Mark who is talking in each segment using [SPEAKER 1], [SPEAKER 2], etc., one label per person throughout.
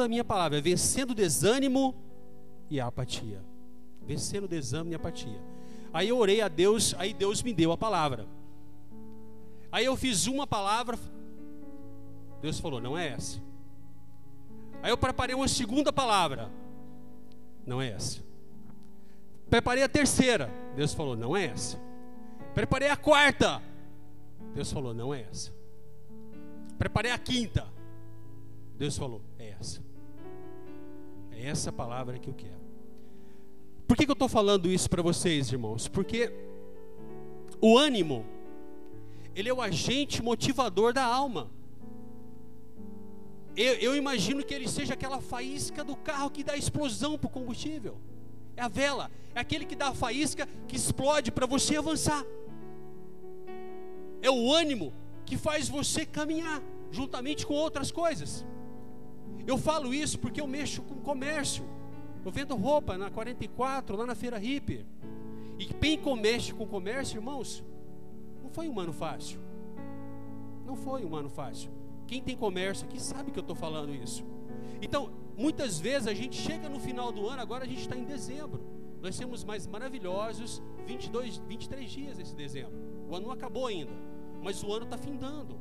[SPEAKER 1] da minha palavra vencendo o desânimo e a apatia. Vencendo o desânimo e a apatia. Aí eu orei a Deus, aí Deus me deu a palavra. Aí eu fiz uma palavra, Deus falou: não é essa. Aí eu preparei uma segunda palavra, não é essa. Preparei a terceira, Deus falou: não é essa. Preparei a quarta, Deus falou: não é essa. Preparei a quinta, Deus falou: é essa. É essa palavra que eu quero. Por que, que eu estou falando isso para vocês, irmãos? Porque o ânimo, ele é o agente motivador da alma. Eu, eu, imagino que ele seja aquela faísca do carro que dá explosão para o combustível. É a vela, é aquele que dá a faísca que explode para você avançar. É o ânimo que faz você caminhar juntamente com outras coisas. Eu falo isso porque eu mexo com comércio. Eu vendo roupa na 44, lá na feira hippie. E quem mexe com comércio, irmãos, não foi um ano fácil. Não foi um ano fácil. Quem tem comércio aqui sabe que eu estou falando isso. Então, muitas vezes a gente chega no final do ano, agora a gente está em dezembro. Nós temos mais maravilhosos 22, 23 dias esse dezembro. O ano não acabou ainda, mas o ano está findando.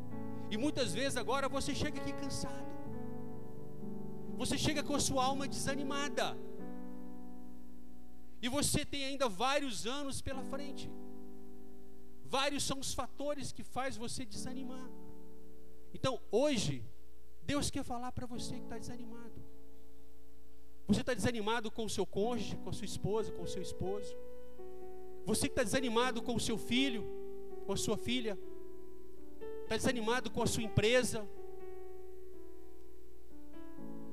[SPEAKER 1] E muitas vezes agora você chega aqui cansado. Você chega com a sua alma desanimada. E você tem ainda vários anos pela frente. Vários são os fatores que faz você desanimar. Então, hoje, Deus quer falar para você que está desanimado. Você está desanimado com o seu cônjuge, com a sua esposa, com o seu esposo. Você que está desanimado com o seu filho, com a sua filha. Está desanimado com a sua empresa.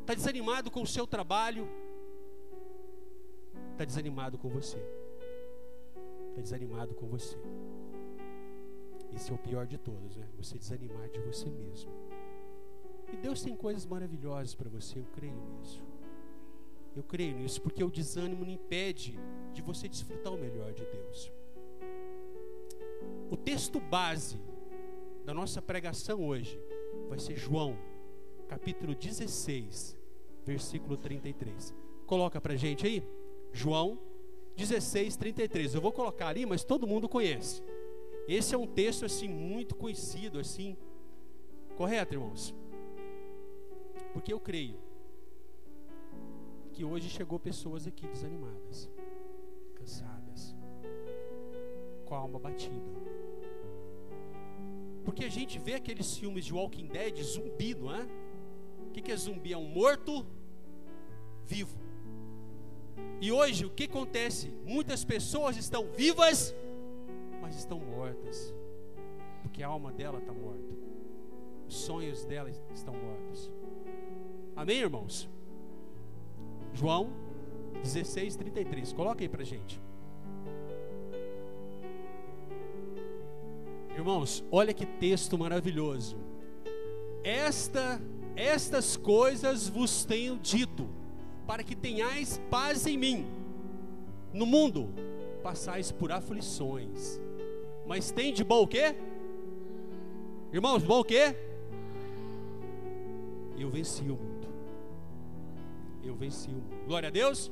[SPEAKER 1] Está desanimado com o seu trabalho. Está desanimado com você. Está desanimado com você. Esse é o pior de todos, né? Você desanimar de você mesmo. E Deus tem coisas maravilhosas para você, eu creio nisso. Eu creio nisso porque o desânimo não impede de você desfrutar o melhor de Deus. O texto base da nossa pregação hoje vai ser João, capítulo 16, versículo 33. Coloca para gente aí, João 16, 33. Eu vou colocar ali, mas todo mundo conhece. Esse é um texto assim muito conhecido, assim, correto, irmãos? Porque eu creio que hoje chegou pessoas aqui desanimadas, cansadas, com a alma batida. Porque a gente vê aqueles filmes de Walking Dead, zumbi, não é? O que é zumbi? É um morto vivo. E hoje o que acontece? Muitas pessoas estão vivas mas estão mortas, porque a alma dela está morta, os sonhos dela estão mortos. Amém, irmãos? João 16, 33. Coloca aí para gente. Irmãos, olha que texto maravilhoso. Esta, estas coisas vos tenho dito, para que tenhais paz em mim. No mundo passais por aflições, mas tem de bom o quê? Irmãos, bom o quê? Eu venci o mundo. Eu venci o mundo. Glória a Deus.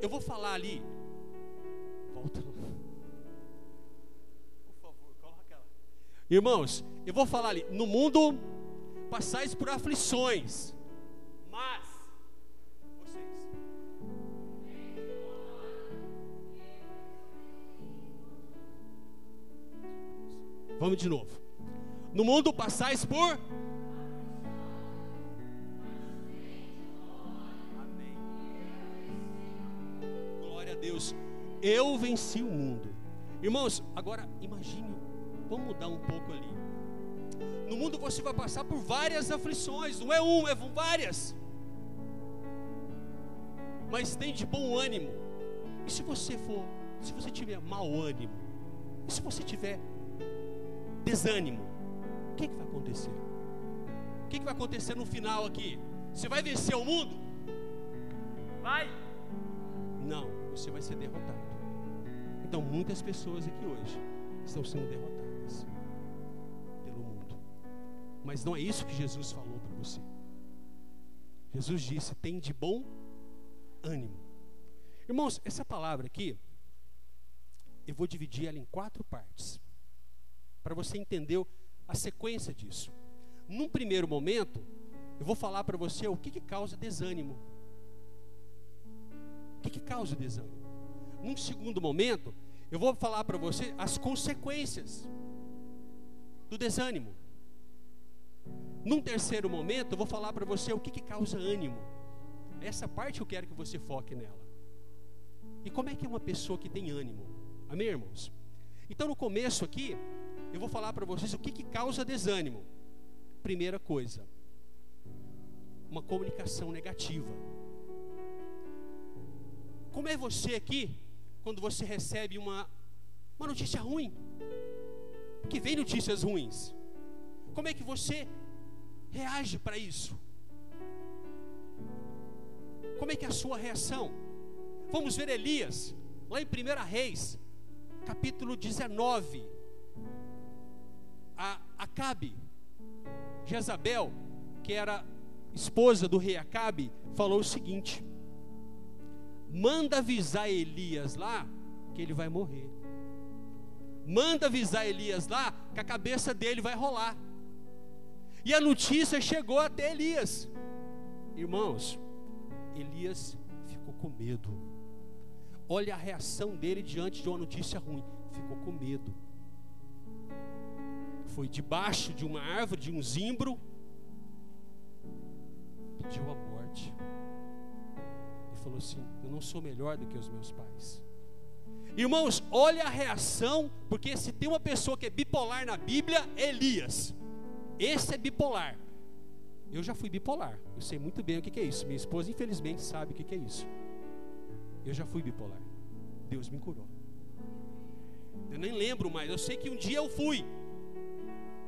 [SPEAKER 1] Eu vou falar ali. Volta. Por favor, coloca ela. Irmãos, eu vou falar ali. No mundo passais por aflições. Mas Vamos de novo. No mundo passais por. Amém. Glória a Deus. Eu venci o mundo. Irmãos, agora imagine, vamos mudar um pouco ali. No mundo você vai passar por várias aflições, não é um, é várias. Mas tem de bom ânimo. E se você for, se você tiver mau ânimo, e se você tiver desânimo, o que, que vai acontecer? O que, que vai acontecer no final aqui? Você vai vencer o mundo? Vai? Não, você vai ser derrotado. Então, muitas pessoas aqui hoje estão sendo derrotadas Mas não é isso que Jesus falou para você. Jesus disse: tem de bom ânimo. Irmãos, essa palavra aqui, eu vou dividir ela em quatro partes, para você entender a sequência disso. Num primeiro momento, eu vou falar para você o que, que causa desânimo. O que, que causa desânimo? Num segundo momento, eu vou falar para você as consequências do desânimo. Num terceiro momento, eu vou falar para você o que, que causa ânimo. Essa parte eu quero que você foque nela. E como é que é uma pessoa que tem ânimo? Amém, irmãos? Então, no começo aqui, eu vou falar para vocês o que, que causa desânimo. Primeira coisa, uma comunicação negativa. Como é você aqui, quando você recebe uma, uma notícia ruim? Porque vem notícias ruins. Como é que você reage para isso? Como é que é a sua reação? Vamos ver Elias, lá em 1 Reis, capítulo 19. A Acabe, Jezabel, que era esposa do rei Acabe, falou o seguinte: manda avisar Elias lá que ele vai morrer. Manda avisar Elias lá que a cabeça dele vai rolar. E a notícia chegou até Elias. Irmãos, Elias ficou com medo. Olha a reação dele diante de uma notícia ruim. Ficou com medo. Foi debaixo de uma árvore, de um zimbro. Pediu a morte. E falou assim: Eu não sou melhor do que os meus pais. Irmãos, olha a reação, porque se tem uma pessoa que é bipolar na Bíblia, é Elias. Esse é bipolar. Eu já fui bipolar. Eu sei muito bem o que é isso. Minha esposa, infelizmente, sabe o que é isso. Eu já fui bipolar. Deus me curou. Eu nem lembro mais. Eu sei que um dia eu fui.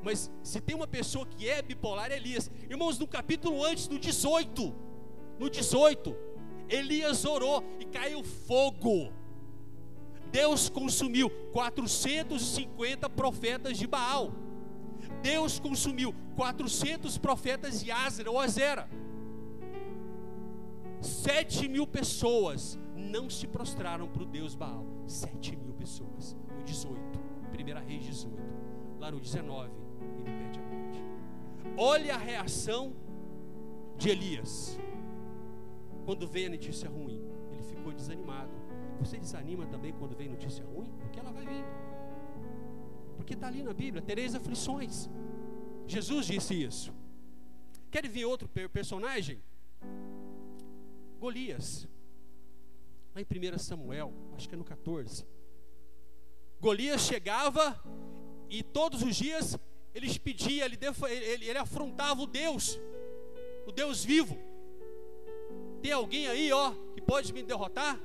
[SPEAKER 1] Mas se tem uma pessoa que é bipolar, é Elias. Irmãos, no capítulo antes, no 18. No 18. Elias orou e caiu fogo Deus consumiu 450 profetas de Baal. Deus consumiu 400 profetas de Azera ou Azera. Sete mil pessoas não se prostraram para o Deus Baal. Sete mil pessoas. No 18, 1 Reis 18. Lá no 19, ele pede a morte. Olha a reação de Elias. Quando veio a notícia ruim, ele ficou desanimado. Você desanima também quando vem notícia ruim? Porque ela vai vir. Porque está ali na Bíblia, tereis aflições. Jesus disse isso. Quer ver outro personagem? Golias. Lá em 1 Samuel, acho que é no 14. Golias chegava e todos os dias eles pediam, ele, ele, ele afrontava o Deus, o Deus vivo. Tem alguém aí, ó, que pode me derrotar?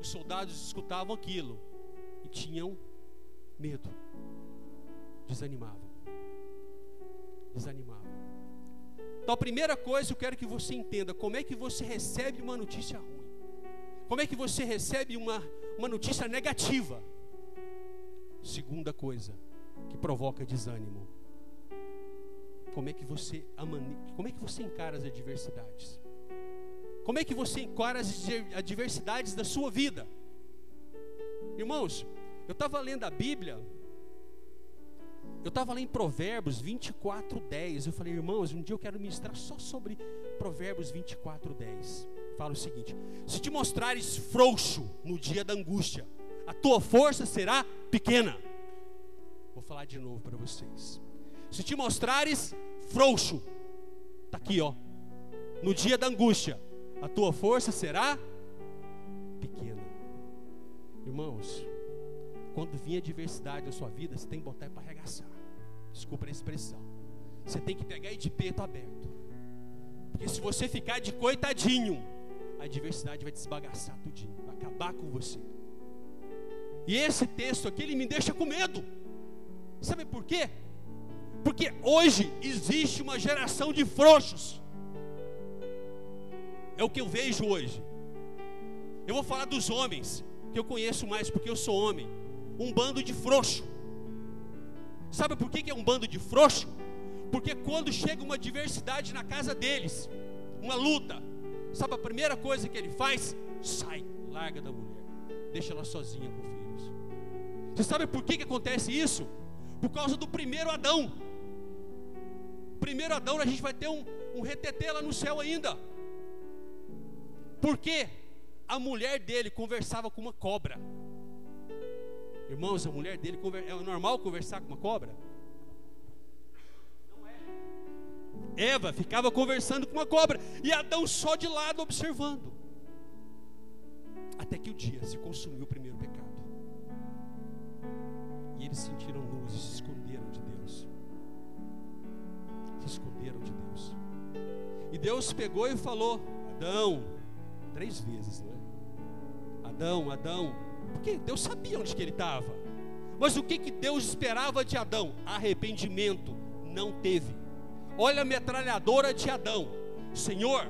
[SPEAKER 1] os soldados escutavam aquilo e tinham medo, desanimavam. Desanimavam. Então, a primeira coisa eu quero que você entenda: como é que você recebe uma notícia ruim? Como é que você recebe uma, uma notícia negativa? Segunda coisa que provoca desânimo. Como é que você como é que você encara as adversidades? Como é que você encara as adversidades da sua vida? Irmãos, eu estava lendo a Bíblia, eu estava lendo Provérbios 24, 10. Eu falei, irmãos, um dia eu quero ministrar só sobre Provérbios 24, 10. Fala o seguinte: se te mostrares frouxo no dia da angústia, a tua força será pequena. Vou falar de novo para vocês. Se te mostrares frouxo, está aqui, ó, no dia da angústia, a tua força será pequena. Irmãos, quando vir adversidade na sua vida, você tem que botar para arregaçar. Desculpa a expressão. Você tem que pegar e de peito aberto. Porque se você ficar de coitadinho, a adversidade vai desbagaçar tudinho, vai acabar com você. E esse texto aqui, ele me deixa com medo. Sabe por quê? Porque hoje existe uma geração de frouxos é o que eu vejo hoje. Eu vou falar dos homens, que eu conheço mais porque eu sou homem. Um bando de frouxo. Sabe por que é um bando de frouxo? Porque quando chega uma diversidade na casa deles, uma luta, sabe a primeira coisa que ele faz? Sai, larga da mulher, deixa ela sozinha com filhos. Você sabe por que, que acontece isso? Por causa do primeiro Adão. Primeiro Adão, a gente vai ter um, um retetê lá no céu ainda. Porque a mulher dele conversava com uma cobra. Irmãos, a mulher dele é normal conversar com uma cobra? Não é. Eva ficava conversando com uma cobra e Adão só de lado observando. Até que o dia se consumiu o primeiro pecado. E eles sentiram luz e se esconderam de Deus. Se esconderam de Deus. E Deus pegou e falou: Adão, três vezes, não é? Adão, Adão, porque Deus sabia onde que ele estava. Mas o que, que Deus esperava de Adão? Arrependimento. Não teve. Olha a metralhadora de Adão. Senhor,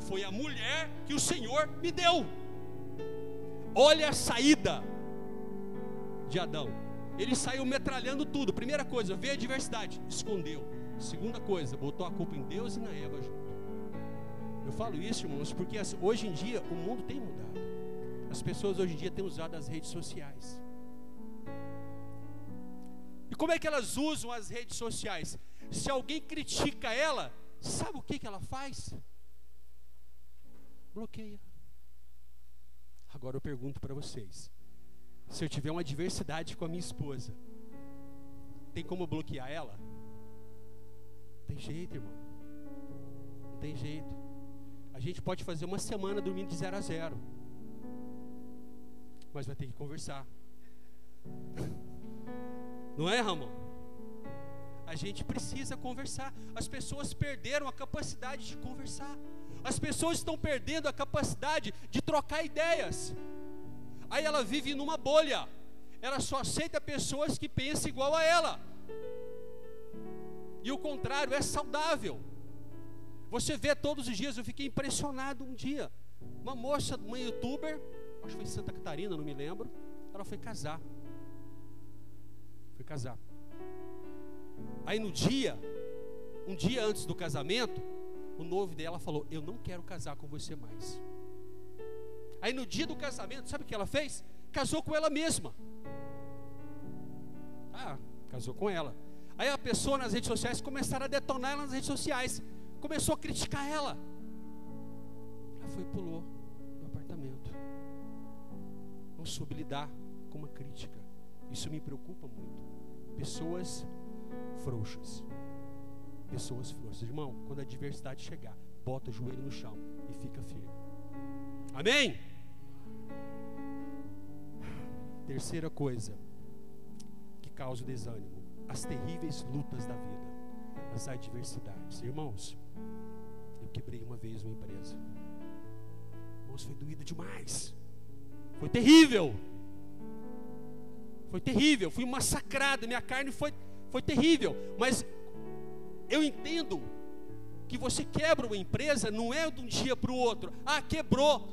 [SPEAKER 1] foi a mulher que o Senhor me deu. Olha a saída de Adão. Ele saiu metralhando tudo. Primeira coisa, veio a adversidade, escondeu. Segunda coisa, botou a culpa em Deus e na Eva junto. Eu falo isso, irmãos, porque hoje em dia o mundo tem mudado. As pessoas hoje em dia têm usado as redes sociais. E como é que elas usam as redes sociais? Se alguém critica ela, sabe o que, que ela faz? Bloqueia. Agora eu pergunto para vocês: se eu tiver uma adversidade com a minha esposa, tem como bloquear ela? Tem jeito, irmão. Não tem jeito. A gente pode fazer uma semana dormindo de zero a zero mas vai ter que conversar. Não é, Ramon? A gente precisa conversar. As pessoas perderam a capacidade de conversar. As pessoas estão perdendo a capacidade de trocar ideias. Aí ela vive numa bolha. Ela só aceita pessoas que pensam igual a ela. E o contrário é saudável. Você vê todos os dias, eu fiquei impressionado um dia. Uma moça, uma youtuber, acho que foi em Santa Catarina, não me lembro. Ela foi casar. Foi casar. Aí no dia, um dia antes do casamento, o noivo dela falou: Eu não quero casar com você mais. Aí no dia do casamento, sabe o que ela fez? Casou com ela mesma. Ah, casou com ela. Aí a pessoa nas redes sociais começaram a detonar ela nas redes sociais. Começou a criticar ela. Ela foi e pulou soube lidar com uma crítica. Isso me preocupa muito. Pessoas frouxas. Pessoas frouxas. Irmão, quando a adversidade chegar, bota o joelho no chão e fica firme. Amém? Terceira coisa que causa o desânimo: as terríveis lutas da vida, as adversidades. Irmãos, eu quebrei uma vez uma empresa. Irmãos, foi doído demais. Foi terrível. Foi terrível. Fui massacrado. Minha carne foi, foi terrível. Mas eu entendo que você quebra uma empresa não é de um dia para o outro. Ah, quebrou.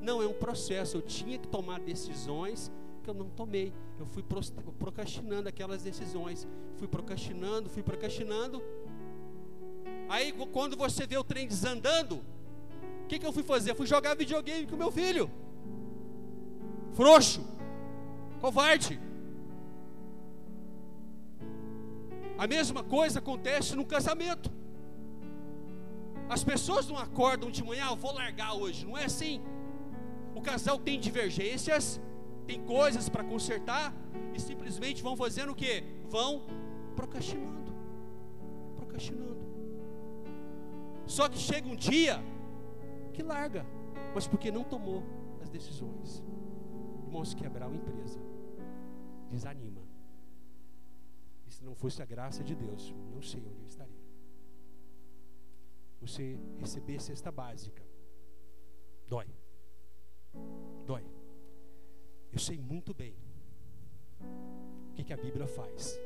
[SPEAKER 1] Não, é um processo. Eu tinha que tomar decisões que eu não tomei. Eu fui procrastinando aquelas decisões. Fui procrastinando, fui procrastinando. Aí quando você vê o trem desandando, o que, que eu fui fazer? Fui jogar videogame com meu filho frouxo, covarde. A mesma coisa acontece no casamento. As pessoas não acordam de manhã, ah, eu vou largar hoje, não é assim. O casal tem divergências, tem coisas para consertar e simplesmente vão fazendo o que? Vão procrastinando. Procrastinando. Só que chega um dia que larga, mas porque não tomou as decisões. Irmãos, quebrar uma empresa desanima. E se não fosse a graça de Deus, não sei onde eu estaria. Você receber cesta básica dói. Dói. Eu sei muito bem o que, que a Bíblia faz.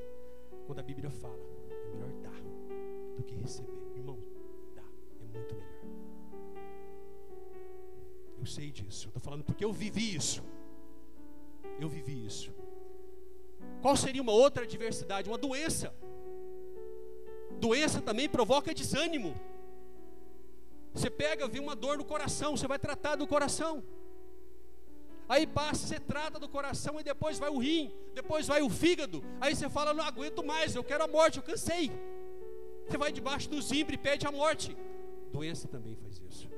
[SPEAKER 1] Quando a Bíblia fala, é melhor dar do que receber. Irmão, dá, é muito melhor. Eu sei disso. Eu estou falando porque eu vivi isso. Eu vivi isso. Qual seria uma outra adversidade? Uma doença. Doença também provoca desânimo. Você pega, vê uma dor no coração, você vai tratar do coração. Aí passa, você trata do coração e depois vai o rim, depois vai o fígado. Aí você fala, não aguento mais, eu quero a morte, eu cansei. Você vai debaixo do zimbre e pede a morte. Doença também faz isso.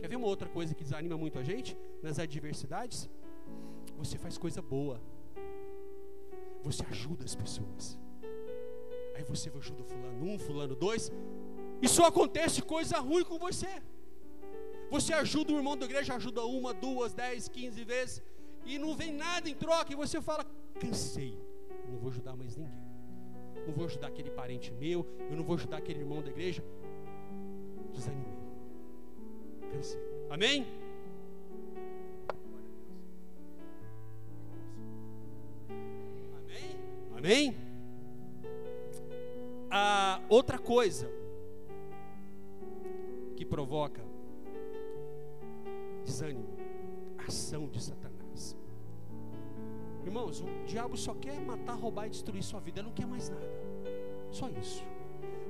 [SPEAKER 1] Quer ver uma outra coisa que desanima muito a gente nas adversidades? Você faz coisa boa. Você ajuda as pessoas. Aí você ajuda fulano um, fulano dois, e só acontece coisa ruim com você. Você ajuda o irmão da igreja, ajuda uma, duas, dez, quinze vezes, e não vem nada em troca, e você fala: cansei, não vou ajudar mais ninguém. Não vou ajudar aquele parente meu, eu não vou ajudar aquele irmão da igreja. Desanimei. Cansei. Amém? Amém? Ah, outra coisa que provoca desânimo, ação de Satanás. Irmãos, o diabo só quer matar, roubar e destruir sua vida, ele não quer mais nada. Só isso.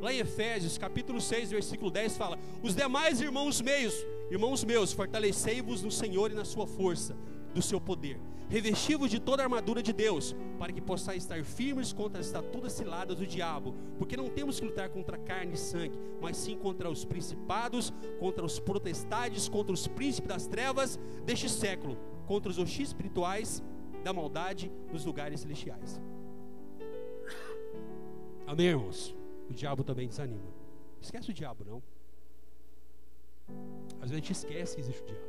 [SPEAKER 1] Lá em Efésios, capítulo 6, versículo 10 fala: "Os demais irmãos meus, irmãos meus, fortalecei-vos no Senhor e na sua força do seu poder. Revesti-vos de toda a armadura de Deus, para que possais estar firmes contra as estaturas ciladas do diabo, porque não temos que lutar contra carne e sangue, mas sim contra os principados, contra os protestades, contra os príncipes das trevas deste século, contra os hostis espirituais da maldade nos lugares celestiais. Amém, irmãos? O diabo também desanima. Esquece o diabo, não. Às vezes a gente esquece que existe o diabo.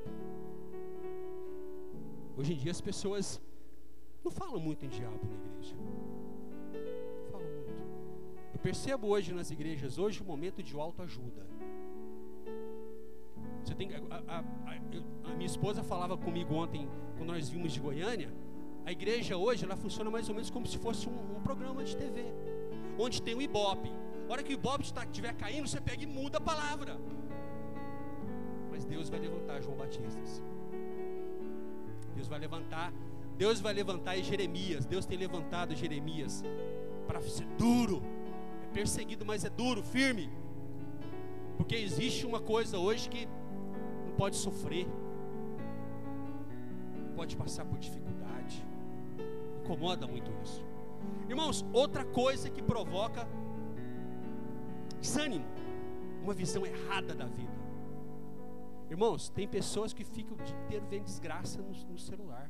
[SPEAKER 1] Hoje em dia as pessoas não falam muito em diabo na igreja. Não falam muito. Eu percebo hoje nas igrejas, hoje, o momento de autoajuda. Você tem, a, a, a, a, minha esposa falava comigo ontem, quando nós vimos de Goiânia, a igreja hoje ela funciona mais ou menos como se fosse um, um programa de TV, onde tem o Ibope. A hora que o Ibope estiver caindo, você pega e muda a palavra. Mas Deus vai levantar João Batista. Deus vai levantar, Deus vai levantar Jeremias. Deus tem levantado Jeremias para ser duro. É perseguido, mas é duro, firme. Porque existe uma coisa hoje que não pode sofrer, pode passar por dificuldade. Incomoda muito isso. Irmãos, outra coisa que provoca desânimo, uma visão errada da vida. Irmãos, tem pessoas que ficam o dia inteiro vendo desgraça no, no celular.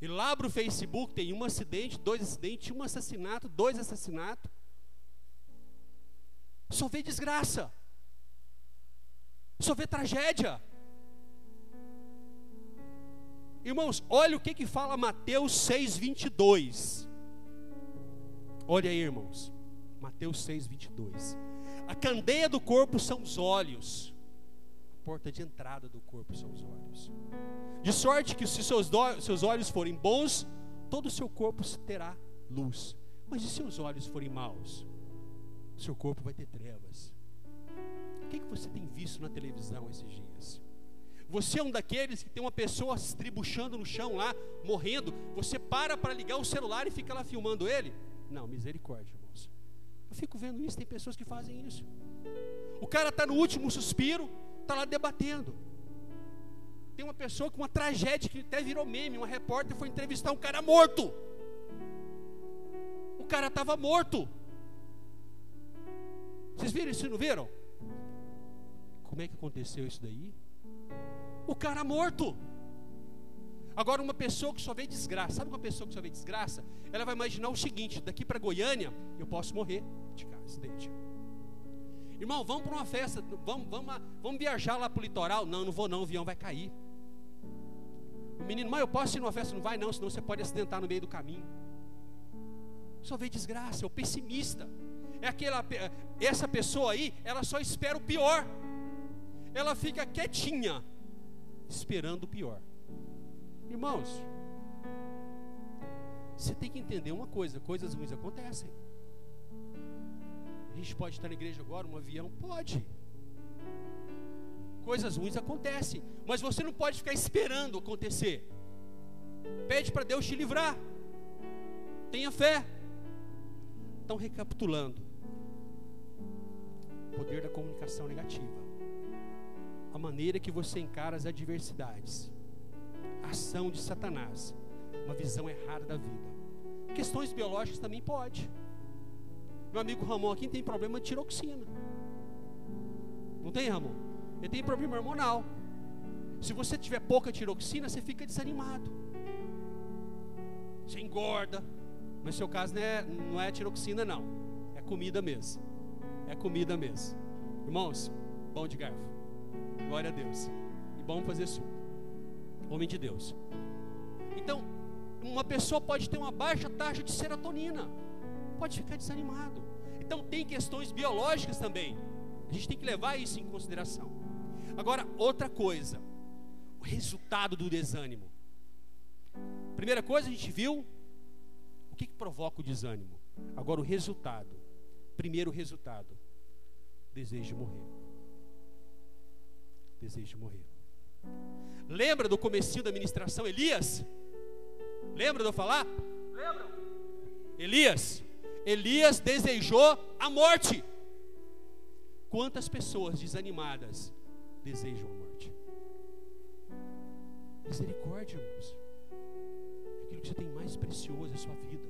[SPEAKER 1] E lá para o Facebook tem um acidente, dois acidentes, um assassinato, dois assassinatos. Só vê desgraça. Só vê tragédia. Irmãos, olha o que, que fala Mateus 6, 22. Olha aí, irmãos. Mateus 6, 22. A candeia do corpo são os olhos porta de entrada do corpo são os olhos. De sorte que se seus, seus olhos forem bons, todo o seu corpo terá luz. Mas se seus olhos forem maus, seu corpo vai ter trevas. O que, que você tem visto na televisão esses dias? Você é um daqueles que tem uma pessoa se tribuchando no chão lá, morrendo. Você para para ligar o celular e fica lá filmando ele? Não, misericórdia, irmãos. Eu fico vendo isso, tem pessoas que fazem isso. O cara está no último suspiro, está lá debatendo. Tem uma pessoa com uma tragédia que até virou meme. Uma repórter foi entrevistar um cara morto. O cara estava morto. Vocês viram isso? Não viram? Como é que aconteceu isso daí? O cara morto. Agora, uma pessoa que só vê desgraça, sabe uma pessoa que só vê desgraça? Ela vai imaginar o seguinte: daqui para Goiânia, eu posso morrer de acidente. Irmão, vamos para uma festa, vamos, vamos, vamos viajar lá para o litoral. Não, não vou não, o avião vai cair. O menino, mas eu posso ir numa festa? Não vai não, senão você pode acidentar no meio do caminho. Só vê desgraça, é o pessimista. É aquela, essa pessoa aí, ela só espera o pior. Ela fica quietinha, esperando o pior. Irmãos, você tem que entender uma coisa: coisas ruins acontecem gente pode estar na igreja agora, um avião? Pode. Coisas ruins acontecem, mas você não pode ficar esperando acontecer. Pede para Deus te livrar. Tenha fé. Então, recapitulando: o poder da comunicação negativa. a maneira que você encara as adversidades, a ação de Satanás, uma visão errada da vida. Questões biológicas também pode. Meu amigo Ramon aqui tem problema de tiroxina. Não tem, Ramon? Ele tem problema hormonal. Se você tiver pouca tiroxina, você fica desanimado. Você engorda. Mas seu caso não é, não é tiroxina, não. É comida mesmo. É comida mesmo. Irmãos, bom de garfo. Glória a Deus. E bom fazer suco. Homem de Deus. Então, uma pessoa pode ter uma baixa taxa de serotonina. Pode ficar desanimado. Então, tem questões biológicas também. A gente tem que levar isso em consideração. Agora, outra coisa. O resultado do desânimo. Primeira coisa, a gente viu o que, que provoca o desânimo. Agora, o resultado. Primeiro resultado: desejo de morrer. Desejo de morrer. Lembra do comecinho da ministração Elias? Lembra de eu falar? Lembra? Elias. Elias desejou a morte. Quantas pessoas desanimadas desejam a morte? Misericórdia, irmãos aquilo que você tem mais precioso na sua vida.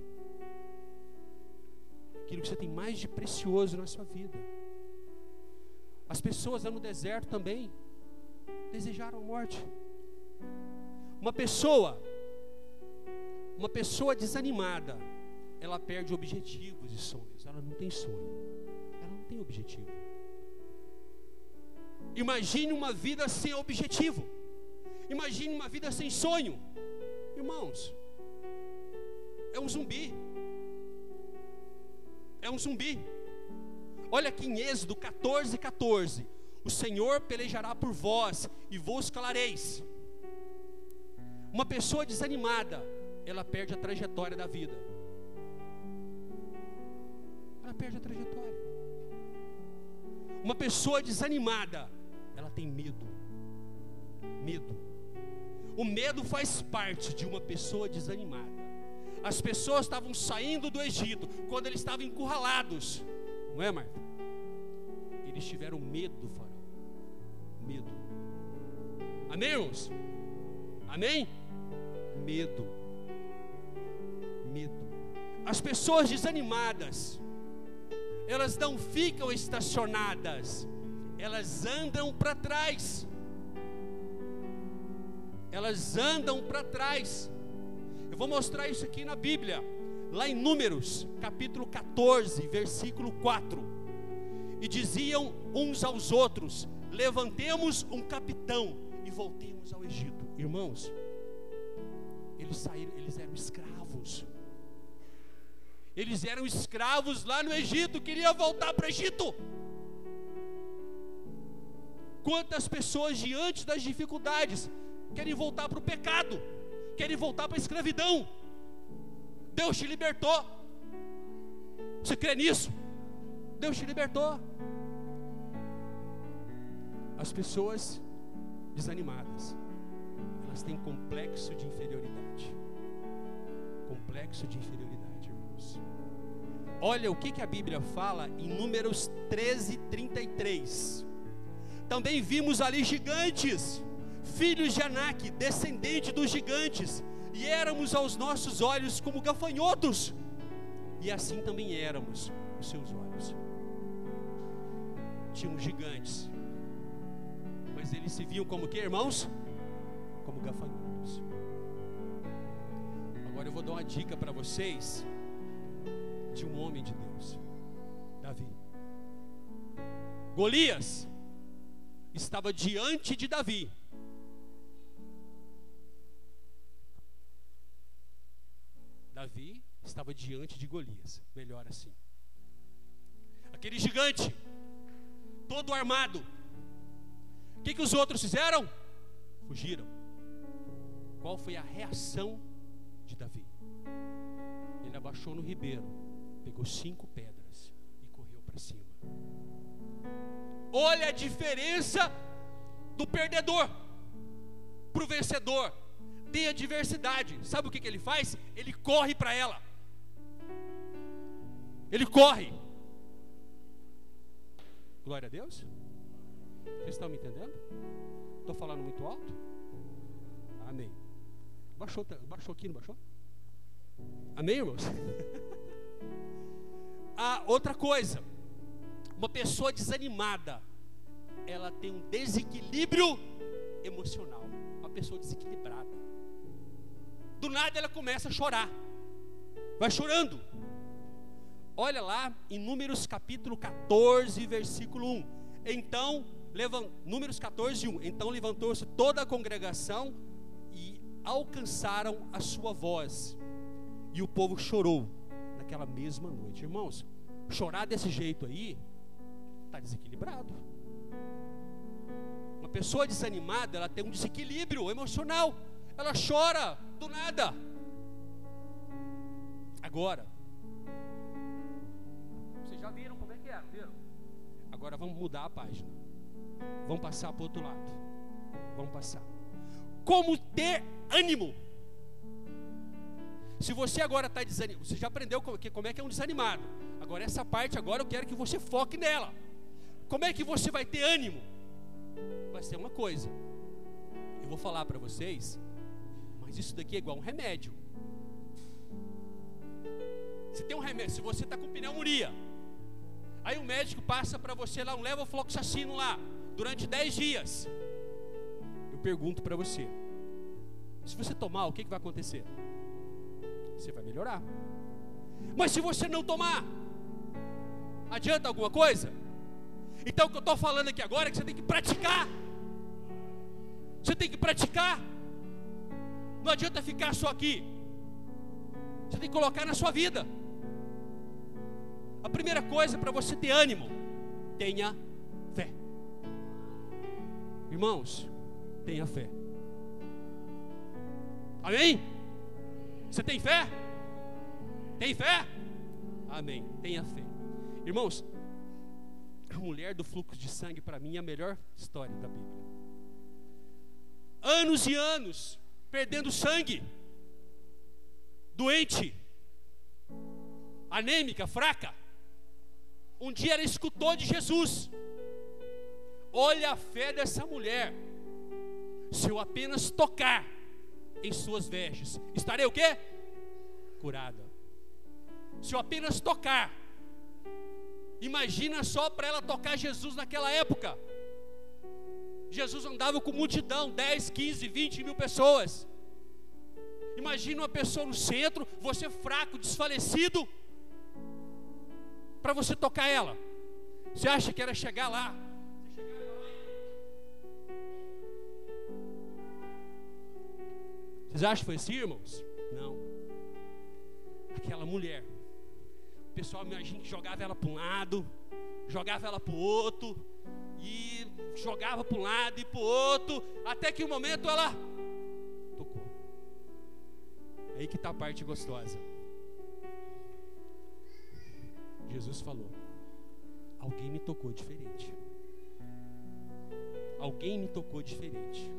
[SPEAKER 1] Aquilo que você tem mais de precioso na sua vida. As pessoas lá no deserto também desejaram a morte. Uma pessoa, uma pessoa desanimada, ela perde objetivos e sonhos. Ela não tem sonho. Ela não tem objetivo. Imagine uma vida sem objetivo. Imagine uma vida sem sonho. Irmãos, é um zumbi. É um zumbi. Olha aqui em Êxodo 14, 14. O Senhor pelejará por vós e vos calareis. Uma pessoa desanimada, ela perde a trajetória da vida. Perde a trajetória. Uma pessoa desanimada, ela tem medo. Medo. O medo faz parte de uma pessoa desanimada. As pessoas estavam saindo do Egito quando eles estavam encurralados. Não é, Marta? Eles tiveram medo do faraó. Medo. Amém, irmãos? Amém? Medo. Medo. As pessoas desanimadas, elas não ficam estacionadas, elas andam para trás. Elas andam para trás. Eu vou mostrar isso aqui na Bíblia, lá em Números, capítulo 14, versículo 4. E diziam uns aos outros: Levantemos um capitão e voltemos ao Egito. Irmãos, eles saíram, eles eram escravos. Eles eram escravos lá no Egito, queria voltar para o Egito. Quantas pessoas diante das dificuldades querem voltar para o pecado? querem voltar para a escravidão. Deus te libertou. Você crê nisso? Deus te libertou. As pessoas desanimadas, elas têm complexo de inferioridade. Complexo de inferioridade, irmãos. Olha o que, que a Bíblia fala em Números 13, 33. Também vimos ali gigantes filhos de Anak, descendente dos gigantes, e éramos aos nossos olhos como gafanhotos, e assim também éramos os seus olhos. Tinham gigantes, mas eles se viam como que, irmãos? Como gafanhotos. Agora eu vou dar uma dica para vocês de um homem de Deus, Davi. Golias estava diante de Davi Davi estava diante de Golias. Melhor assim. Aquele gigante, todo armado. O que, que os outros fizeram? Fugiram. Qual foi a reação de Davi? Ele abaixou no ribeiro, pegou cinco pedras e correu para cima. Olha a diferença do perdedor para o vencedor tem adversidade, sabe o que, que ele faz? Ele corre para ela. Ele corre. Glória a Deus. Vocês estão me entendendo? Estou falando muito alto? Amém. Baixou, baixou aqui, não baixou? Amém, irmãos? ah, outra coisa. Uma pessoa desanimada, ela tem um desequilíbrio emocional. Uma pessoa desequilibrada. Do nada ela começa a chorar. Vai chorando. Olha lá em Números capítulo 14, versículo 1. Então, levant... Números 14, 1. Então levantou-se toda a congregação e alcançaram a sua voz. E o povo chorou naquela mesma noite. Irmãos, chorar desse jeito aí, está desequilibrado. Uma pessoa desanimada, ela tem um desequilíbrio emocional. Ela chora do nada. Agora, vocês já viram como é que é, viram? Agora vamos mudar a página. Vamos passar para o outro lado. Vamos passar. Como ter ânimo. Se você agora está desanimado, você já aprendeu como é que é um desanimado. Agora essa parte agora eu quero que você foque nela. Como é que você vai ter ânimo? Vai ser uma coisa. Eu vou falar para vocês, mas isso daqui é igual um remédio. Você tem um remédio, se você está com pneumonia, aí o médico passa para você lá um levofloxacino lá, durante 10 dias. Eu pergunto para você, se você tomar, o que, que vai acontecer? Você vai melhorar. Mas se você não tomar, adianta alguma coisa? Então o que eu estou falando aqui agora é que você tem que praticar. Você tem que praticar. Não adianta ficar só aqui. Você tem que colocar na sua vida. A primeira coisa para você ter ânimo, tenha fé. Irmãos, tenha fé. Amém? Você tem fé? Tem fé? Amém. Tenha fé. Irmãos, a mulher do fluxo de sangue, para mim, é a melhor história da Bíblia. Anos e anos perdendo sangue, doente, anêmica, fraca. Um dia ela escutou de Jesus. Olha a fé dessa mulher. Se eu apenas tocar em suas vestes, estarei o quê? Curada. Se eu apenas tocar, Imagina só para ela tocar Jesus naquela época. Jesus andava com multidão, 10, 15, 20 mil pessoas. Imagina uma pessoa no centro, você fraco, desfalecido, para você tocar ela. Você acha que era chegar lá? Vocês acham que foi assim, irmãos? Não. Aquela mulher pessoal, a gente jogava ela para um lado, jogava ela para o outro, e jogava para um lado e para o outro, até que um momento ela tocou. Aí que está a parte gostosa. Jesus falou: Alguém me tocou diferente. Alguém me tocou diferente.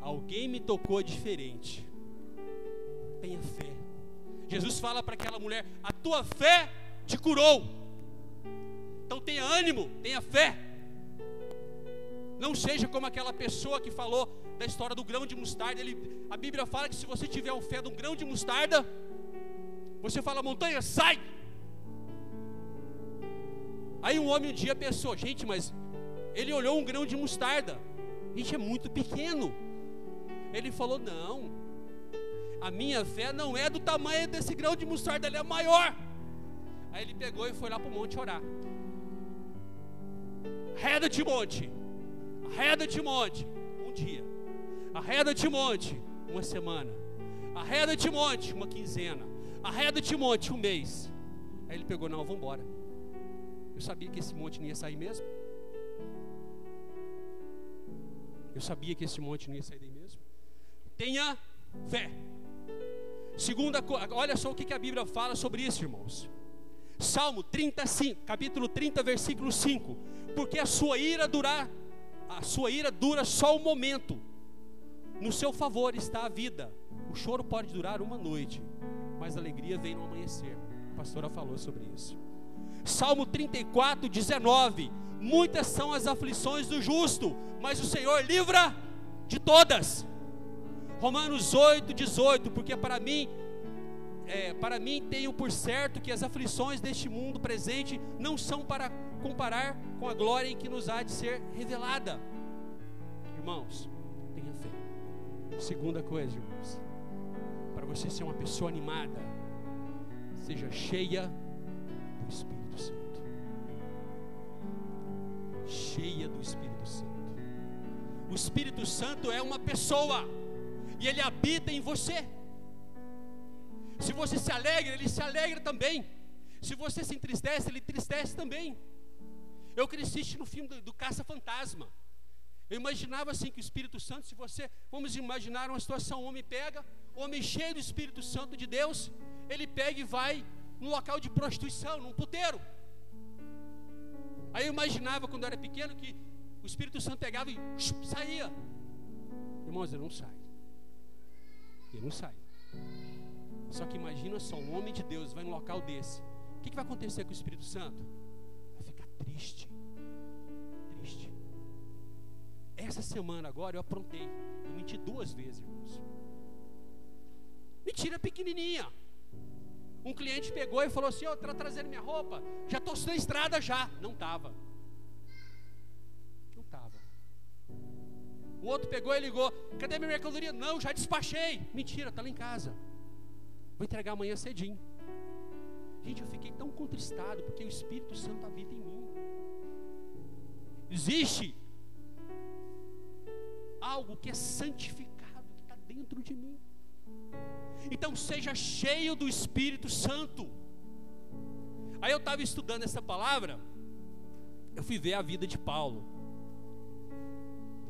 [SPEAKER 1] Alguém me tocou diferente. Tenha fé. Jesus fala para aquela mulher: A tua fé te curou. Então tenha ânimo, tenha fé. Não seja como aquela pessoa que falou da história do grão de mostarda. Ele, a Bíblia fala que se você tiver a fé de um grão de mostarda, você fala, montanha, sai! Aí um homem um dia pensou, gente, mas ele olhou um grão de mostarda. Gente, é muito pequeno. Ele falou, não, a minha fé não é do tamanho desse grão de mostarda, ela é maior. Aí ele pegou e foi lá para o monte orar. Arreda-te monte, arreda-te monte, um dia. Arreda-te monte, uma semana. Arreda-te monte, uma quinzena. Arreda-te monte, um mês. Aí ele pegou, não, vamos embora. Eu sabia que esse monte não ia sair mesmo. Eu sabia que esse monte não ia sair daí mesmo. Tenha fé. Segunda olha só o que a Bíblia fala sobre isso, irmãos. Salmo 35, capítulo 30, versículo 5. Porque a sua ira durar, a sua ira dura só um momento. No seu favor está a vida. O choro pode durar uma noite, mas a alegria vem no amanhecer. A pastora falou sobre isso. Salmo 34, 19. Muitas são as aflições do justo, mas o Senhor livra de todas. Romanos 8, 18, porque para mim, é, para mim tenho por certo que as aflições deste mundo presente não são para comparar com a glória em que nos há de ser revelada. Irmãos, tenha fé. Segunda coisa, irmãos, para você ser uma pessoa animada, seja cheia do Espírito Santo. Cheia do Espírito Santo. O Espírito Santo é uma pessoa e ele habita em você. Se você se alegra, ele se alegra também. Se você se entristece, ele entristece também. Eu cresci no filme do, do Caça-Fantasma. Eu imaginava assim que o Espírito Santo, se você, vamos imaginar uma situação, o homem pega, o homem cheio do Espírito Santo de Deus, ele pega e vai num local de prostituição, num puteiro. Aí eu imaginava quando eu era pequeno que o Espírito Santo pegava e saía. Irmãos, ele não sai. Ele não sai. Só que imagina só, um homem de Deus vai num local desse. O que, que vai acontecer com o Espírito Santo? Vai ficar triste. Triste. Essa semana agora eu aprontei. Eu menti duas vezes, irmãos. Mentira pequenininha. Um cliente pegou e falou assim: Ó, oh, tá trazendo minha roupa. Já estou na estrada já. Não estava. O outro pegou e ligou: Cadê minha mercadoria? Não, já despachei. Mentira, está lá em casa. Vou entregar amanhã cedinho. Gente, eu fiquei tão contristado porque o Espírito Santo habita em mim. Existe algo que é santificado, que está dentro de mim. Então seja cheio do Espírito Santo. Aí eu estava estudando essa palavra, eu fui ver a vida de Paulo.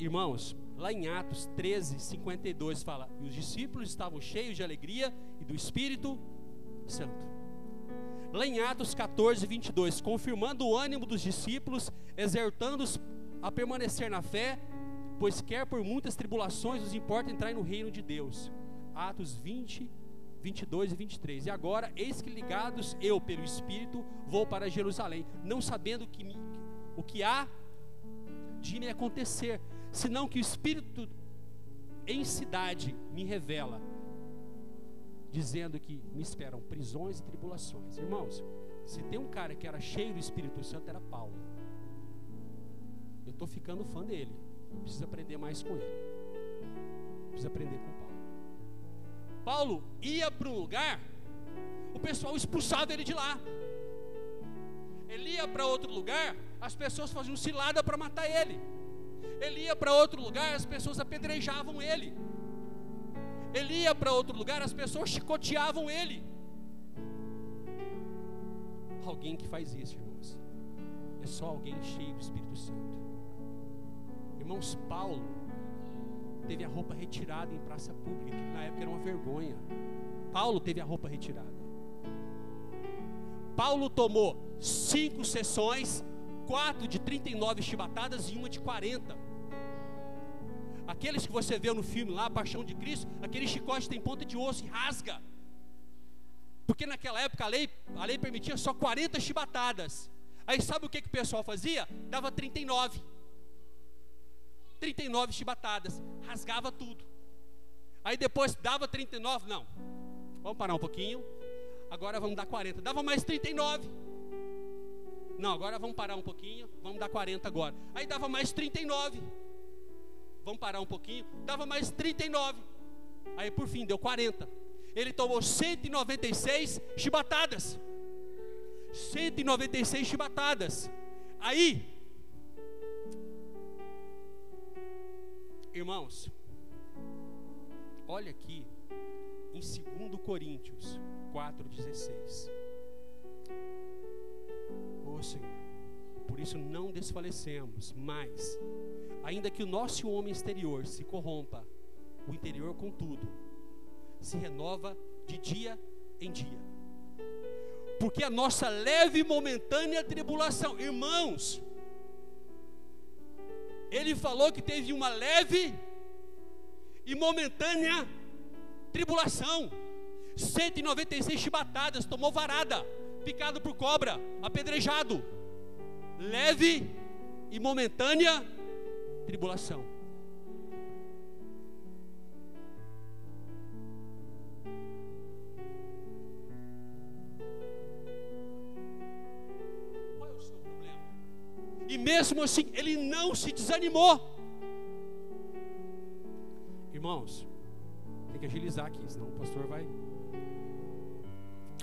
[SPEAKER 1] Irmãos, lá em Atos 13, 52 fala: E os discípulos estavam cheios de alegria e do Espírito Santo. Lá em Atos 14, 22, confirmando o ânimo dos discípulos, exertando-os a permanecer na fé, pois quer por muitas tribulações nos importa entrar no reino de Deus. Atos 20, 22 e 23. E agora, eis que ligados eu pelo Espírito vou para Jerusalém, não sabendo que me, o que há de me acontecer, senão que o Espírito em cidade me revela, dizendo que me esperam prisões e tribulações. Irmãos, se tem um cara que era cheio do Espírito Santo, era Paulo. Eu estou ficando fã dele. Preciso aprender mais com ele. Preciso aprender com Paulo. Paulo ia para um lugar, o pessoal expulsava ele de lá. Ele ia para outro lugar, as pessoas faziam cilada para matar ele. Ele ia para outro lugar, as pessoas apedrejavam ele. Ele ia para outro lugar, as pessoas chicoteavam ele. Alguém que faz isso, irmãos, é só alguém cheio do Espírito Santo. Irmãos, Paulo teve a roupa retirada em praça pública, que na época era uma vergonha. Paulo teve a roupa retirada. Paulo tomou cinco sessões, quatro de 39 chibatadas e uma de 40. Aqueles que você vê no filme lá, Paixão de Cristo, aquele chicote tem ponta de osso e rasga. Porque naquela época a lei, a lei permitia só 40 chibatadas. Aí sabe o que, que o pessoal fazia? Dava 39. 39 chibatadas, rasgava tudo. Aí depois dava 39, não. Vamos parar um pouquinho. Agora vamos dar 40. Dava mais 39. Não, agora vamos parar um pouquinho. Vamos dar 40 agora. Aí dava mais 39. Vamos parar um pouquinho. Dava mais 39. Aí por fim deu 40. Ele tomou 196 chibatadas. 196 chibatadas. Aí Irmãos, olha aqui em 2 Coríntios 4,16. Oh, Senhor, por isso não desfalecemos, mas, ainda que o nosso homem exterior se corrompa, o interior, contudo, se renova de dia em dia. Porque a nossa leve e momentânea tribulação, irmãos, ele falou que teve uma leve e momentânea tribulação. 196 chibatadas, tomou varada, picado por cobra, apedrejado. Leve e momentânea tribulação. Qual é o seu problema? E mesmo assim, ele não se desanimou. Irmãos, tem que agilizar aqui, senão o pastor vai.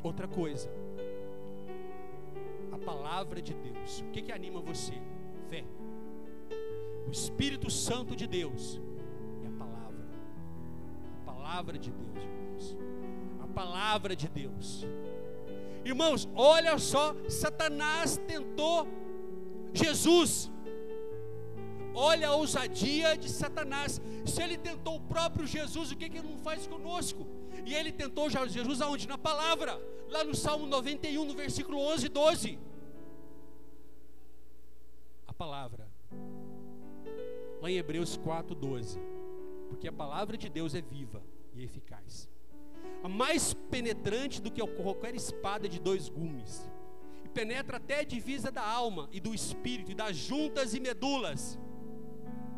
[SPEAKER 1] Outra coisa, palavra de Deus. O que, que anima você? Fé. O Espírito Santo de Deus e a palavra. A palavra de Deus, irmãos. A palavra de Deus. Irmãos, olha só, Satanás tentou Jesus. Olha a ousadia de Satanás. Se ele tentou o próprio Jesus, o que, que ele não faz conosco? E ele tentou Jesus aonde? Na palavra, lá no Salmo 91, no versículo 11 e 12. Palavra. Lá em Hebreus 4, 12. Porque a palavra de Deus é viva e eficaz. A mais penetrante do que qualquer espada de dois gumes. E penetra até a divisa da alma e do espírito e das juntas e medulas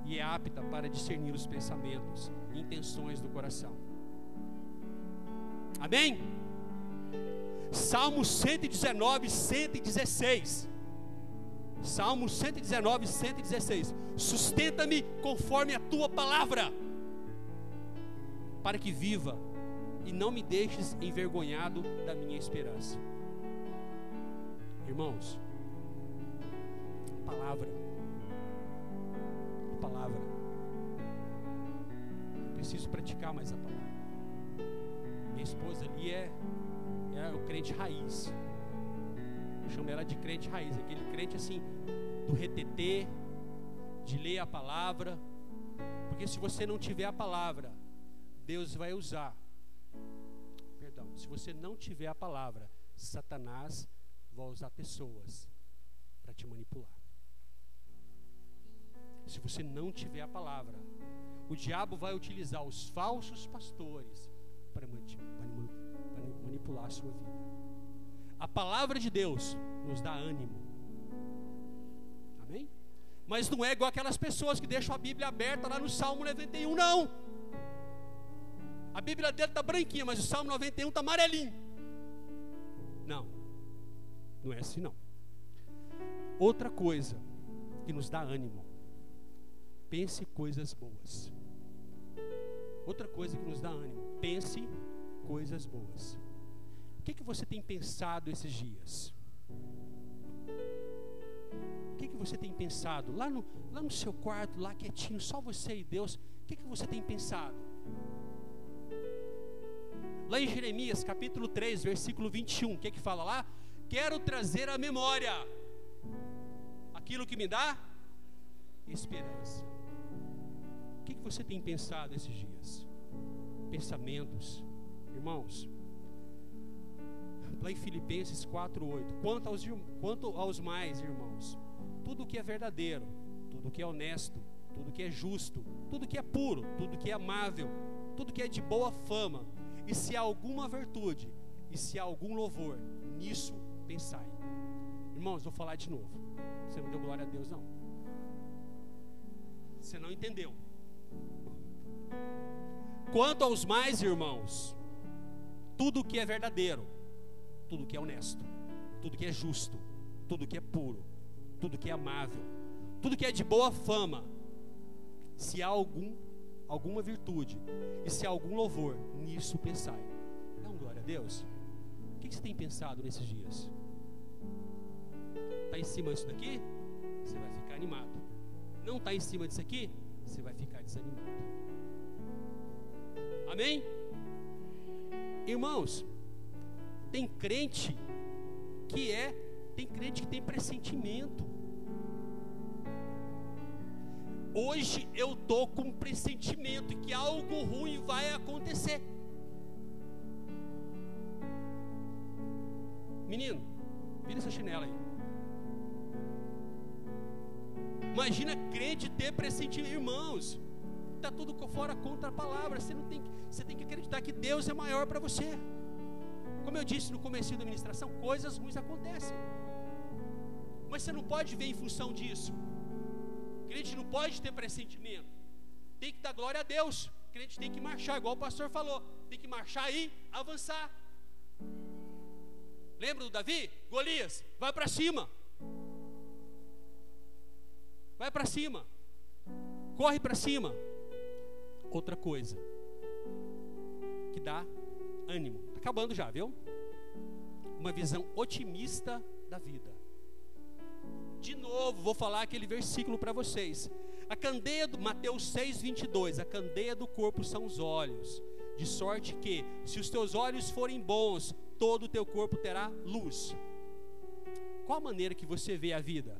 [SPEAKER 1] e é apta para discernir os pensamentos e intenções do coração. Amém? Salmo 119, 116. Salmo 119, 116. Sustenta-me conforme a tua palavra, para que viva e não me deixes envergonhado da minha esperança. Irmãos, palavra palavra. Eu preciso praticar mais a palavra. Minha esposa ali é, é o crente raiz. Eu chamo ela de crente raiz, aquele crente assim, do retetê, de ler a palavra. Porque se você não tiver a palavra, Deus vai usar. Perdão, se você não tiver a palavra, Satanás vai usar pessoas para te manipular se você não tiver a palavra. O diabo vai utilizar os falsos pastores para manipular a sua vida. A palavra de Deus nos dá ânimo. Amém? Mas não é igual aquelas pessoas que deixam a Bíblia aberta lá no Salmo 91, não. A Bíblia dele está branquinha, mas o Salmo 91 está amarelinho. Não, não é assim não. Outra coisa que nos dá ânimo pense coisas boas. Outra coisa que nos dá ânimo, pense coisas boas. O que, que você tem pensado esses dias? O que, que você tem pensado? Lá no, lá no seu quarto, lá quietinho, só você e Deus, o que, que você tem pensado? Lá em Jeremias capítulo 3, versículo 21, o que, que fala lá? Quero trazer à memória aquilo que me dá esperança que, que você tem pensado esses dias? Pensamentos, irmãos. Lá em Filipenses 4:8. Quanto aos, quanto aos mais, irmãos, tudo que é verdadeiro, tudo que é honesto, tudo que é justo, tudo que é puro, tudo que é amável, tudo que é de boa fama, e se há alguma virtude, e se há algum louvor, nisso pensai. Irmãos, vou falar de novo. Você não deu glória a Deus, não. Você não entendeu. Quanto aos mais irmãos, tudo que é verdadeiro, tudo que é honesto, tudo que é justo, tudo que é puro, tudo que é amável, tudo que é de boa fama, se há algum alguma virtude e se há algum louvor, nisso pensai. Um glória a Deus. O que você tem pensado nesses dias? Está em cima disso daqui? Você vai ficar animado. Não está em cima disso aqui? Você vai ficar desanimado. Amém? Irmãos, tem crente que é, tem crente que tem pressentimento. Hoje eu tô com um pressentimento que algo ruim vai acontecer. Menino, vira essa chinela aí. Imagina crente ter pressentimento, irmãos está tudo fora contra a palavra. Você não tem, você tem que acreditar que Deus é maior para você. Como eu disse no começo da ministração, coisas ruins acontecem. Mas você não pode ver em função disso. pode ter pressentimento. Tem que dar glória a Deus. O crente tem que marchar, igual o pastor falou. Tem que marchar e avançar. Lembra do Davi? Golias, vai para cima. Vai para cima. Corre para cima. Outra coisa que dá ânimo. Acabando já, viu? Uma visão otimista da vida. De novo, vou falar aquele versículo para vocês. A candeia do Mateus 6, 22. A candeia do corpo são os olhos. De sorte que, se os teus olhos forem bons, todo o teu corpo terá luz. Qual a maneira que você vê a vida?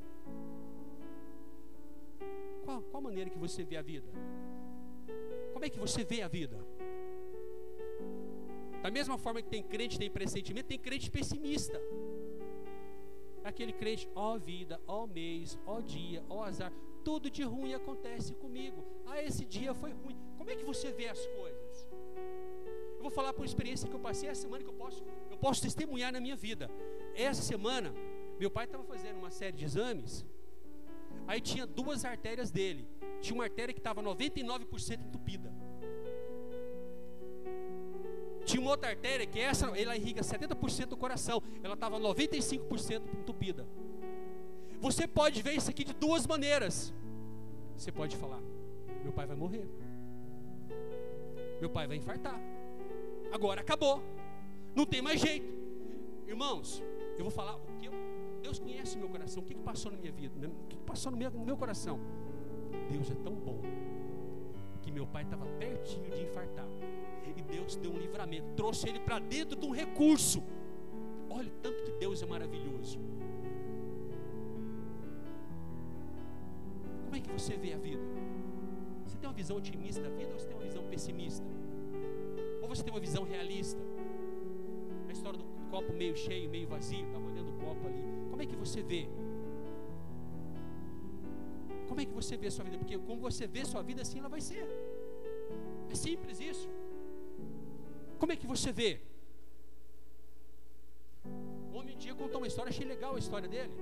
[SPEAKER 1] Qual, qual a maneira que você vê a vida? Como é que você vê a vida? Da mesma forma que tem crente tem pressentimento, tem crente pessimista. Aquele crente, ó vida, ó mês, ó dia, ó azar, tudo de ruim acontece comigo. Ah, esse dia foi ruim. Como é que você vê as coisas? Eu vou falar por experiência que eu passei essa semana que eu posso, eu posso testemunhar na minha vida. Essa semana, meu pai estava fazendo uma série de exames. Aí tinha duas artérias dele. Tinha uma artéria que estava 99% entupida. Tinha uma outra artéria que essa, ela irriga 70% do coração. Ela estava 95% entupida. Você pode ver isso aqui de duas maneiras. Você pode falar: meu pai vai morrer. Meu pai vai infartar agora acabou. Não tem mais jeito. Irmãos, eu vou falar o que eu, Deus conhece o meu coração. O que, que passou na minha vida? O que, que passou no meu, no meu coração? Deus é tão bom que meu pai estava pertinho de infartar. E Deus deu um livramento, trouxe ele para dentro de um recurso. Olha o tanto que Deus é maravilhoso. Como é que você vê a vida? Você tem uma visão otimista da vida ou você tem uma visão pessimista? você tem uma visão realista? A história do copo meio cheio, meio vazio, estava olhando o copo ali. Como é que você vê? Como é que você vê a sua vida? Porque como você vê a sua vida, assim ela vai ser. É simples isso. Como é que você vê? O homem um dia contou uma história, achei legal a história dele.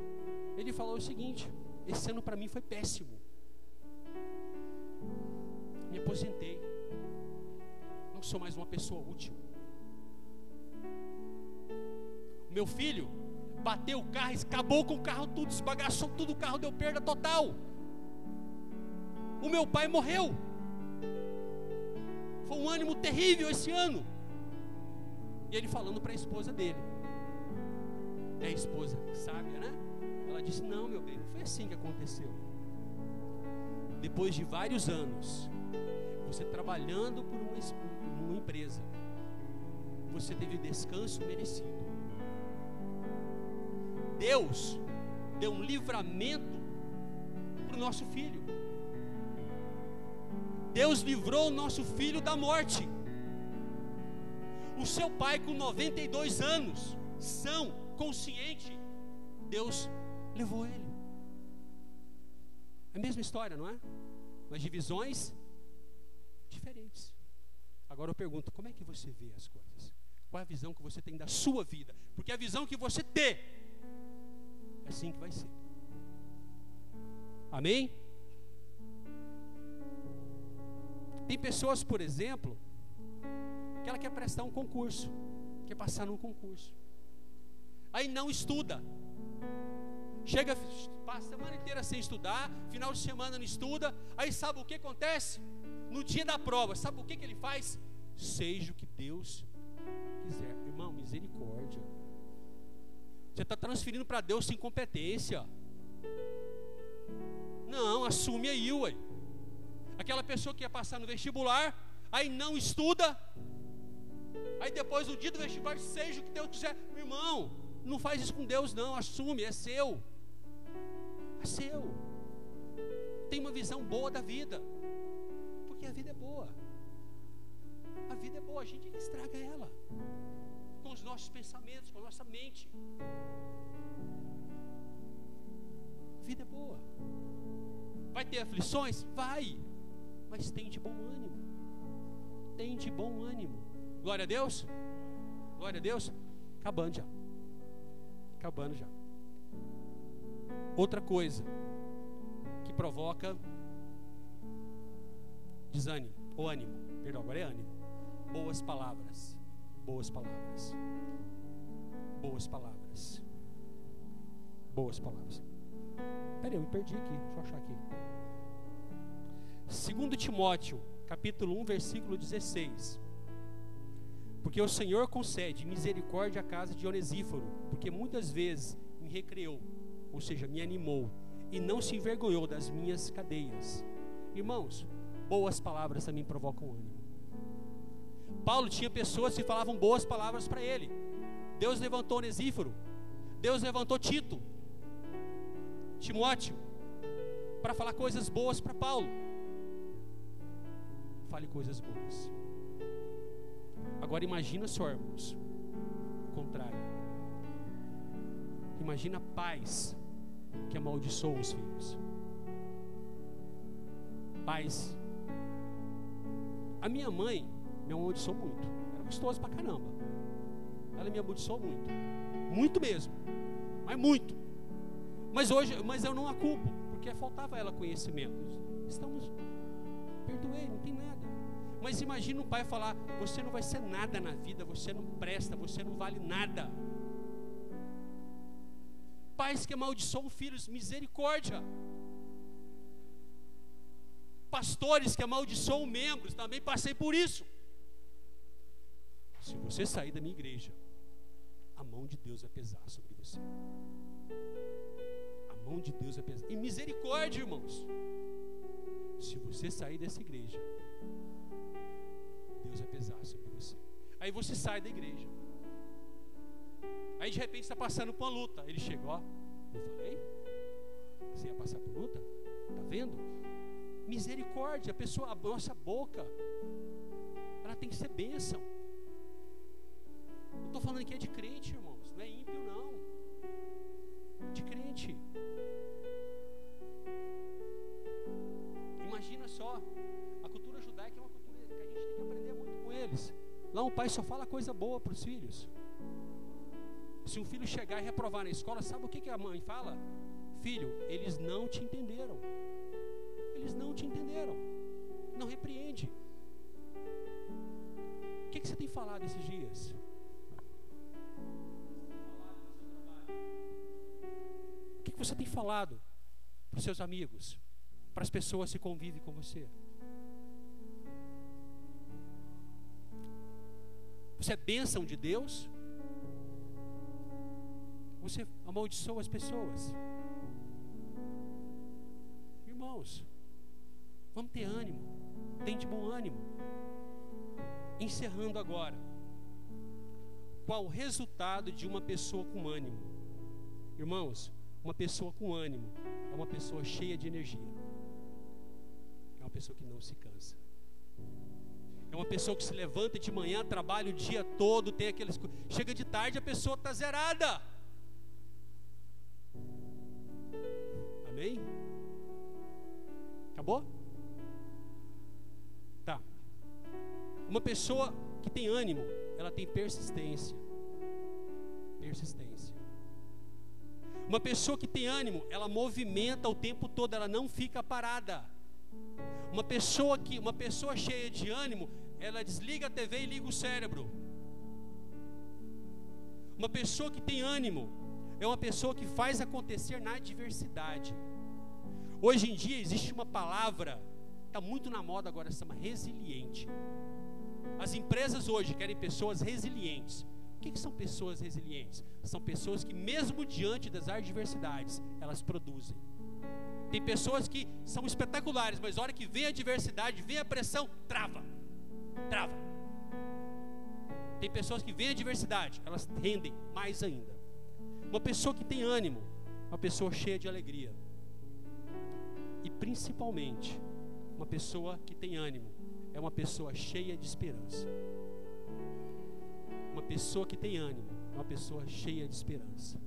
[SPEAKER 1] Ele falou o seguinte: esse ano para mim foi péssimo. Me aposentei não sou mais uma pessoa útil. Meu filho bateu o carro, acabou com o carro tudo, esbagaçou tudo, o carro deu perda total. O meu pai morreu. Foi um ânimo terrível esse ano. E ele falando para a esposa dele. É a esposa sábia, né? Ela disse: Não, meu bem, não foi assim que aconteceu. Depois de vários anos, você trabalhando por uma, uma empresa, você teve descanso merecido. Deus deu um livramento para o nosso filho. Deus livrou o nosso filho da morte. O seu pai, com 92 anos, são, consciente, Deus levou ele. É a mesma história, não é? Mas divisões diferentes. Agora eu pergunto: como é que você vê as coisas? Qual é a visão que você tem da sua vida? Porque a visão que você tem é assim que vai ser. Amém? Tem pessoas, por exemplo, que ela quer prestar um concurso, quer passar num concurso. Aí não estuda. Chega, passa a semana inteira sem estudar, final de semana não estuda, aí sabe o que acontece? no dia da prova, sabe o que, que ele faz? Seja o que Deus quiser. Irmão, misericórdia. Você está transferindo para Deus sem competência. Não, assume aí, ué. Aquela pessoa que ia passar no vestibular, aí não estuda, aí depois no dia do vestibular, seja o que Deus quiser. Meu irmão, não faz isso com Deus, não, assume, é seu. É seu. Tem uma visão boa da vida porque a vida é boa. A vida é boa, a gente estraga ela com os nossos pensamentos, com a nossa mente. A vida é boa. Vai ter aflições? Vai. Mas tem de bom ânimo. Tem de bom ânimo. Glória a Deus. Glória a Deus. Acabando já. Acabando já. Outra coisa que provoca desânimo, ou ânimo, perdão, agora é ânimo. Boas palavras, boas palavras, boas palavras, boas palavras. Peraí, eu me perdi aqui, deixa eu achar aqui. Segundo Timóteo, capítulo 1, versículo 16. Porque o Senhor concede misericórdia à casa de Onesíforo, porque muitas vezes me recreou, ou seja, me animou, e não se envergonhou das minhas cadeias. Irmãos, boas palavras também provocam ânimo. Paulo tinha pessoas que falavam boas palavras para ele. Deus levantou Onesíforo, Deus levantou Tito, Timóteo, para falar coisas boas para Paulo. Fale coisas boas. Agora imagina só, irmãos, o contrário. Imagina pais que amaldiçoam os filhos. Pais. A minha mãe me amaldiçoou muito. Era gostoso pra caramba. Ela me amaldiçoou muito. Muito mesmo. Mas muito. Mas hoje, mas eu não a culpo, porque faltava ela conhecimento. Estamos perdoei, não tem nada. Mas imagina um pai falar: Você não vai ser nada na vida, você não presta, você não vale nada. Pais que amaldiçoam filhos, misericórdia. Pastores que amaldiçoam membros, também passei por isso. Se você sair da minha igreja, a mão de Deus vai pesar sobre você. A mão de Deus vai pesar. E misericórdia, irmãos. Se você sair dessa igreja, vai pesar sobre você. Aí você sai da igreja. Aí de repente está passando por uma luta. Ele chegou, ó. Eu falei? Você ia passar por luta? Tá vendo? Misericórdia, a pessoa, a nossa boca, ela tem que ser bênção. Eu estou falando aqui é de crente, irmãos, não é ímpio, não. De crente. Lá um pai só fala coisa boa para os filhos. Se um filho chegar e reprovar na escola, sabe o que, que a mãe fala? Filho, eles não te entenderam. Eles não te entenderam. Não repreende. O que, que você tem falado esses dias? O que, que você tem falado para os seus amigos? Para as pessoas que convivem com você? Você é bênção de Deus? Você amaldiçoa as pessoas? Irmãos, vamos ter ânimo, tem de bom ânimo. Encerrando agora. Qual o resultado de uma pessoa com ânimo? Irmãos, uma pessoa com ânimo é uma pessoa cheia de energia. É uma pessoa que não se cansa. Uma pessoa que se levanta de manhã, trabalha o dia todo, tem aqueles. Chega de tarde, a pessoa está zerada. Amém? Acabou? Tá. Uma pessoa que tem ânimo, ela tem persistência. Persistência. Uma pessoa que tem ânimo, ela movimenta o tempo todo, ela não fica parada. Uma pessoa que, uma pessoa cheia de ânimo, ela desliga a TV e liga o cérebro. Uma pessoa que tem ânimo é uma pessoa que faz acontecer na adversidade. Hoje em dia existe uma palavra, está muito na moda agora, chama resiliente. As empresas hoje querem pessoas resilientes. O que, que são pessoas resilientes? São pessoas que, mesmo diante das adversidades, elas produzem. Tem pessoas que são espetaculares, mas a hora que vem a adversidade, vem a pressão, trava. Trava. Tem pessoas que vem a adversidade, elas rendem mais ainda. Uma pessoa que tem ânimo, uma pessoa cheia de alegria. E principalmente, uma pessoa que tem ânimo é uma pessoa cheia de esperança. Uma pessoa que tem ânimo é uma pessoa cheia de esperança.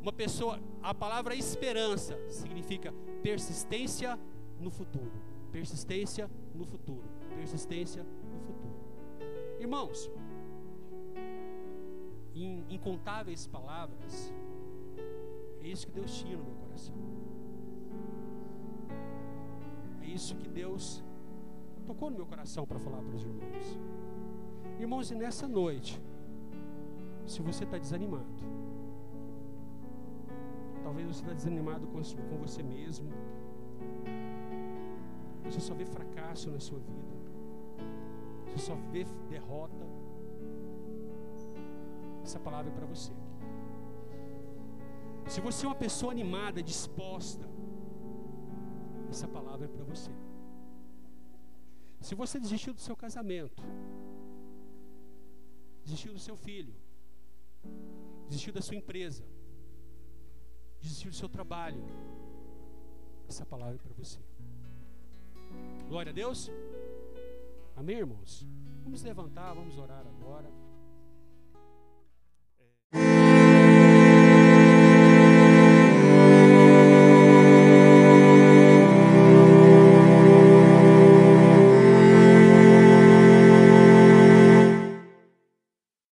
[SPEAKER 1] Uma pessoa, a palavra esperança significa persistência no futuro. Persistência no futuro. Persistência. Irmãos, em incontáveis palavras, é isso que Deus tinha no meu coração. É isso que Deus tocou no meu coração para falar para os irmãos. Irmãos, e nessa noite, se você está desanimado, talvez você está desanimado com, com você mesmo, você só vê fracasso na sua vida, você só vê derrota. Essa palavra é para você. Se você é uma pessoa animada, disposta, essa palavra é para você. Se você desistiu do seu casamento, desistiu do seu filho, desistiu da sua empresa, desistiu do seu trabalho, essa palavra é para você. Glória a Deus. Amém, irmãos? Vamos levantar, vamos orar.